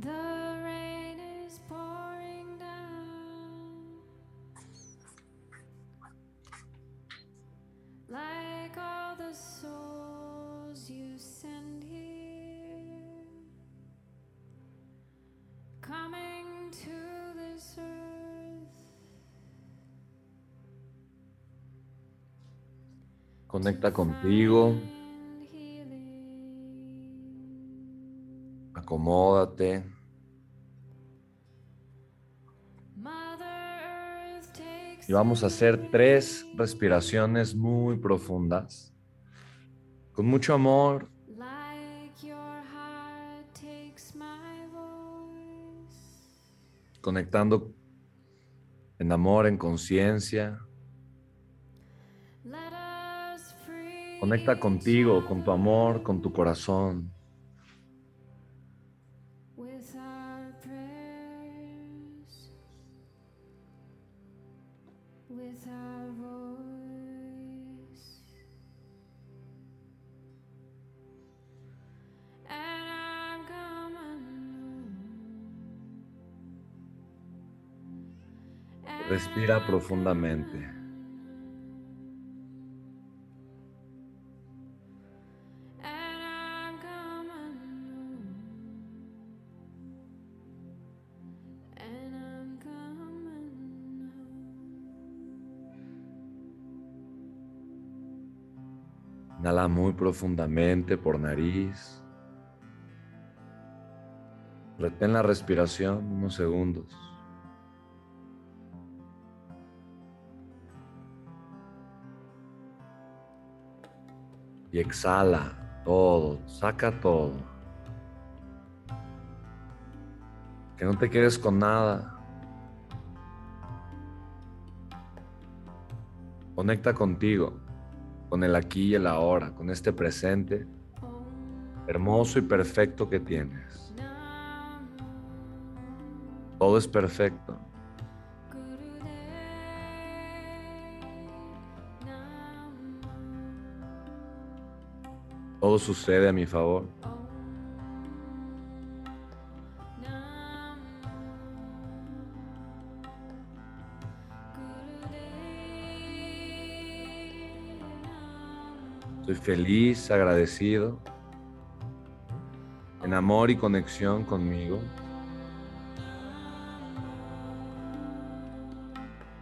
The rain is pouring down. Like all the souls you send here. Coming to this earth. Conecta contigo, acomódate. Y vamos a hacer tres respiraciones muy profundas. Con mucho amor, conectando en amor, en conciencia. Conecta contigo, con tu amor, con tu corazón. Coming home. Inhala muy profundamente por nariz. Retén la respiración unos segundos. Y exhala todo, saca todo. Que no te quedes con nada. Conecta contigo, con el aquí y el ahora, con este presente hermoso y perfecto que tienes. Todo es perfecto. Todo sucede a mi favor. Estoy feliz, agradecido, en amor y conexión conmigo.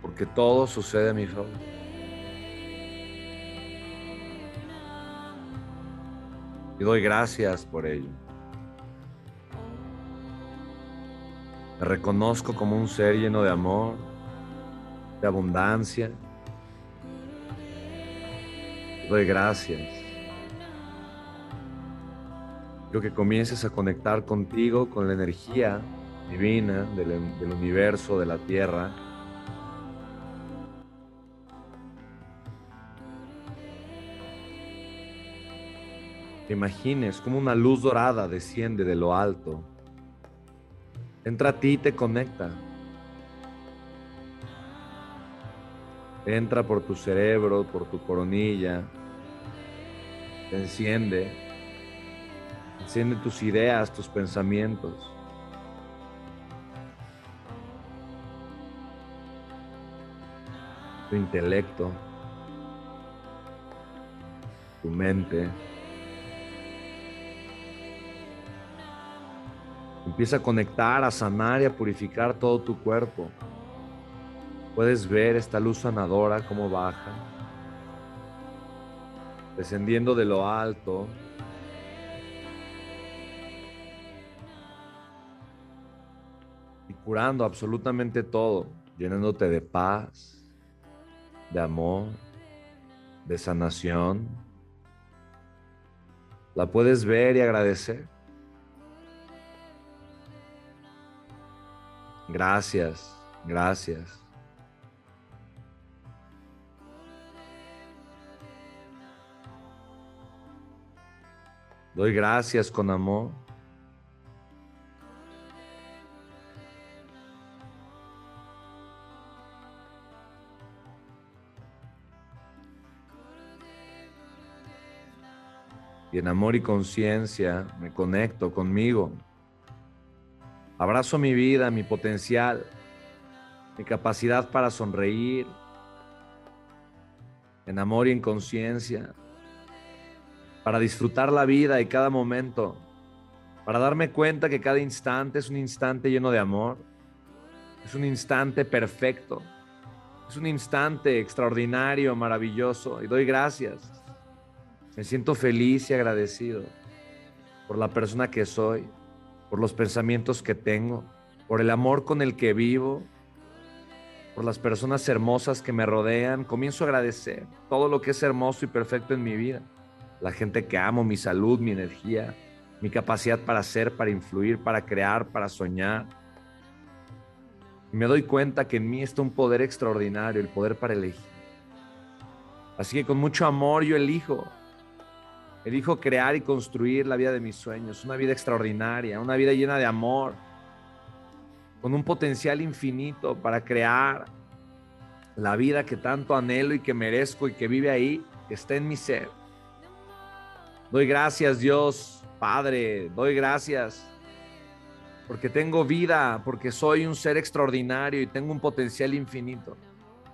Porque todo sucede a mi favor. Y doy gracias por ello. Me reconozco como un ser lleno de amor, de abundancia. Doy gracias. Quiero que comiences a conectar contigo, con la energía divina del universo, de la tierra. Te imagines como una luz dorada desciende de lo alto. Entra a ti y te conecta. Entra por tu cerebro, por tu coronilla. Te enciende. Enciende tus ideas, tus pensamientos. Tu intelecto. Tu mente. Empieza a conectar, a sanar y a purificar todo tu cuerpo. Puedes ver esta luz sanadora cómo baja, descendiendo de lo alto. Y curando absolutamente todo, llenándote de paz, de amor, de sanación. La puedes ver y agradecer. Gracias, gracias. Doy gracias con amor. Y en amor y conciencia me conecto conmigo, Abrazo mi vida, mi potencial, mi capacidad para sonreír, en amor y en conciencia, para disfrutar la vida y cada momento, para darme cuenta que cada instante es un instante lleno de amor, es un instante perfecto, es un instante extraordinario, maravilloso, y doy gracias. Me siento feliz y agradecido por la persona que soy, por los pensamientos que tengo, por el amor con el que vivo, por las personas hermosas que me rodean. Comienzo a agradecer todo lo que es hermoso y perfecto en mi vida. La gente que amo, mi salud, mi energía, mi capacidad para ser, para influir, para crear, para soñar. Me doy cuenta que en mí está un poder extraordinario, el poder para elegir. Así que con mucho amor yo elijo Elijo crear y construir la vida de mis sueños, una vida extraordinaria, una vida llena de amor, con un potencial infinito para crear la vida que tanto anhelo y que merezco y que vive ahí, que está en mi ser. Doy gracias Dios, Padre, doy gracias porque tengo vida, porque soy un ser extraordinario y tengo un potencial infinito.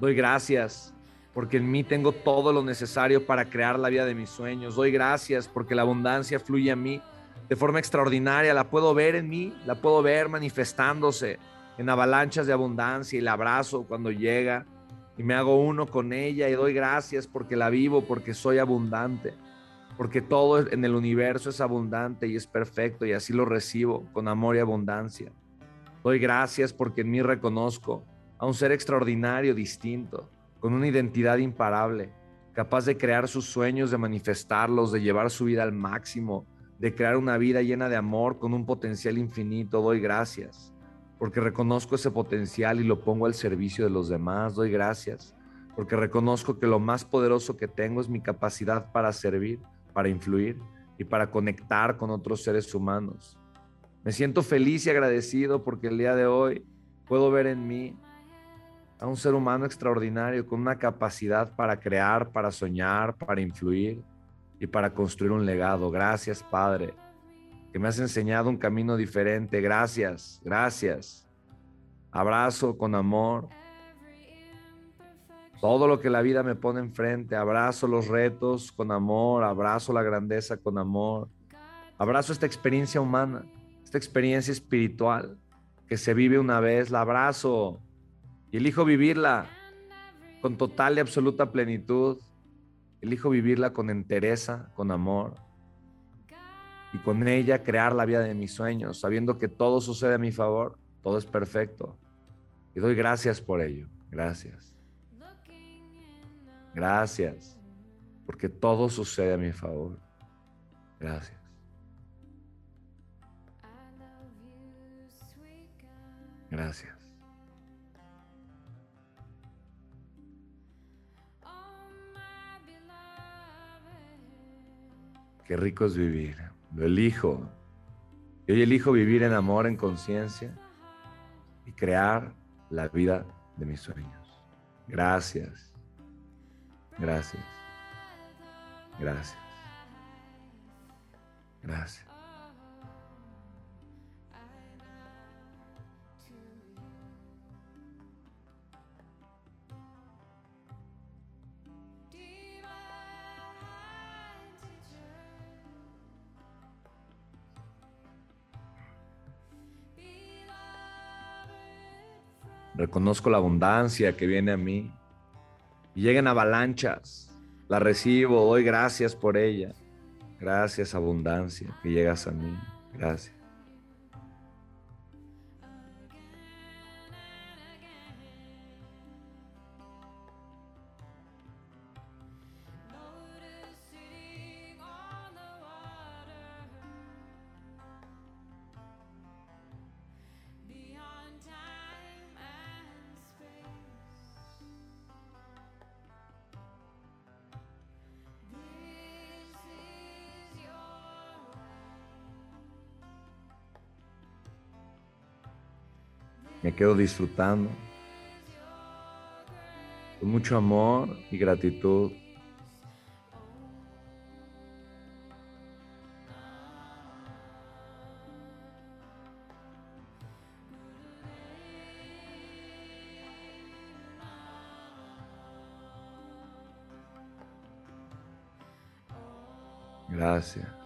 Doy gracias porque en mí tengo todo lo necesario para crear la vida de mis sueños. Doy gracias porque la abundancia fluye a mí de forma extraordinaria. La puedo ver en mí, la puedo ver manifestándose en avalanchas de abundancia y la abrazo cuando llega y me hago uno con ella y doy gracias porque la vivo, porque soy abundante, porque todo en el universo es abundante y es perfecto y así lo recibo con amor y abundancia. Doy gracias porque en mí reconozco a un ser extraordinario, distinto, con una identidad imparable, capaz de crear sus sueños, de manifestarlos, de llevar su vida al máximo, de crear una vida llena de amor con un potencial infinito. Doy gracias, porque reconozco ese potencial y lo pongo al servicio de los demás. Doy gracias, porque reconozco que lo más poderoso que tengo es mi capacidad para servir, para influir y para conectar con otros seres humanos. Me siento feliz y agradecido porque el día de hoy puedo ver en mí a un ser humano extraordinario con una capacidad para crear, para soñar, para influir y para construir un legado. Gracias, Padre, que me has enseñado un camino diferente. Gracias, gracias. Abrazo con amor. Todo lo que la vida me pone enfrente, abrazo los retos con amor, abrazo la grandeza con amor, abrazo esta experiencia humana, esta experiencia espiritual que se vive una vez, la abrazo y elijo vivirla con total y absoluta plenitud. Elijo vivirla con entereza, con amor. Y con ella crear la vida de mis sueños, sabiendo que todo sucede a mi favor, todo es perfecto. Y doy gracias por ello. Gracias. Gracias. Porque todo sucede a mi favor. Gracias. Gracias. Qué rico es vivir. Lo elijo. Yo elijo vivir en amor, en conciencia y crear la vida de mis sueños. Gracias. Gracias. Gracias. Gracias. Reconozco la abundancia que viene a mí. Llegan avalanchas. La recibo, doy gracias por ella. Gracias, abundancia, que llegas a mí. Gracias. me quedo disfrutando. Con mucho amor y gratitud. Gracias.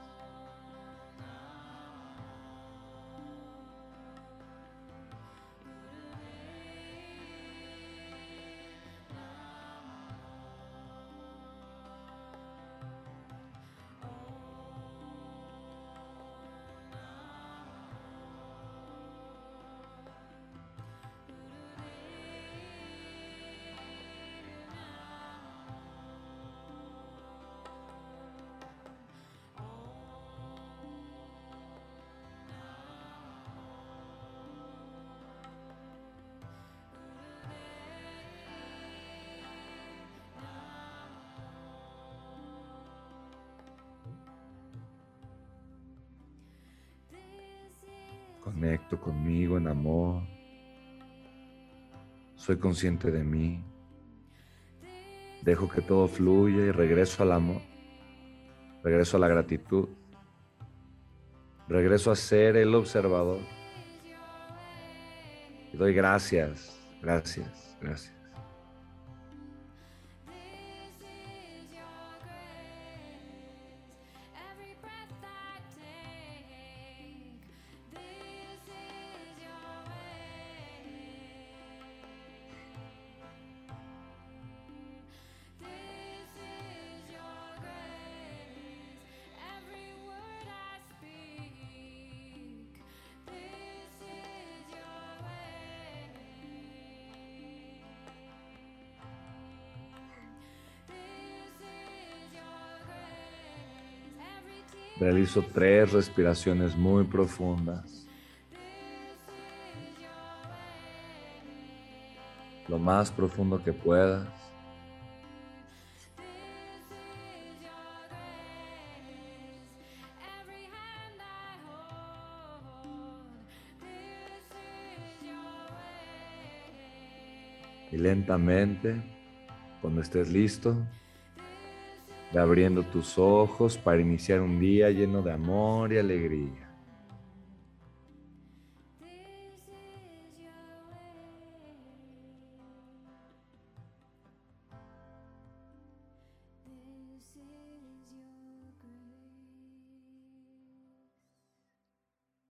Conecto conmigo en amor. Soy consciente de mí. Dejo que todo fluya y regreso al amor. Regreso a la gratitud. Regreso a ser el observador. Y doy gracias, gracias, gracias. Realizo tres respiraciones muy profundas. Lo más profundo que puedas. Y lentamente, cuando estés listo, ve abriendo tus ojos para iniciar un día lleno de amor y alegría.